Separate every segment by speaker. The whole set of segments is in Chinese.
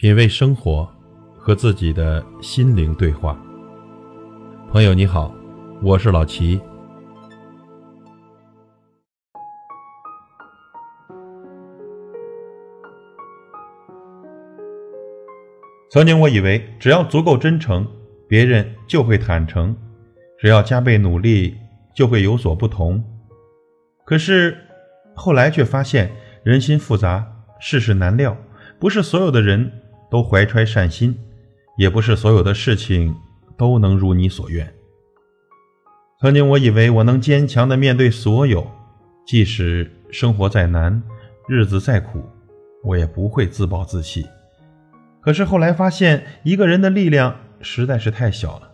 Speaker 1: 品味生活，和自己的心灵对话。朋友你好，我是老齐。曾经我以为，只要足够真诚，别人就会坦诚；只要加倍努力，就会有所不同。可是后来却发现，人心复杂，世事难料，不是所有的人。都怀揣善心，也不是所有的事情都能如你所愿。曾经我以为我能坚强的面对所有，即使生活再难，日子再苦，我也不会自暴自弃。可是后来发现，一个人的力量实在是太小了，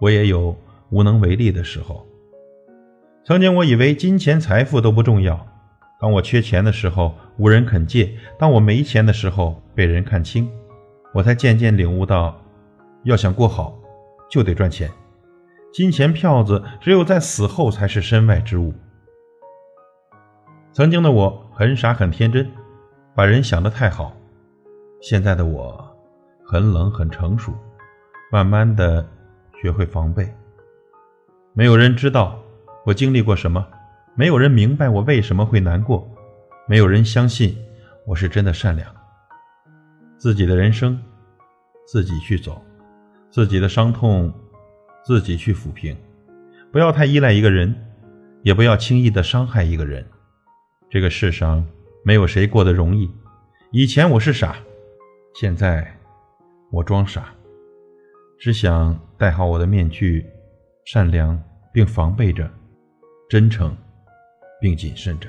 Speaker 1: 我也有无能为力的时候。曾经我以为金钱财富都不重要。当我缺钱的时候，无人肯借；当我没钱的时候，被人看轻。我才渐渐领悟到，要想过好，就得赚钱。金钱票子只有在死后才是身外之物。曾经的我很傻很天真，把人想得太好。现在的我很冷很成熟，慢慢的学会防备。没有人知道我经历过什么。没有人明白我为什么会难过，没有人相信我是真的善良。自己的人生，自己去走；自己的伤痛，自己去抚平。不要太依赖一个人，也不要轻易的伤害一个人。这个世上没有谁过得容易。以前我是傻，现在我装傻，只想戴好我的面具，善良并防备着，真诚。并谨慎着，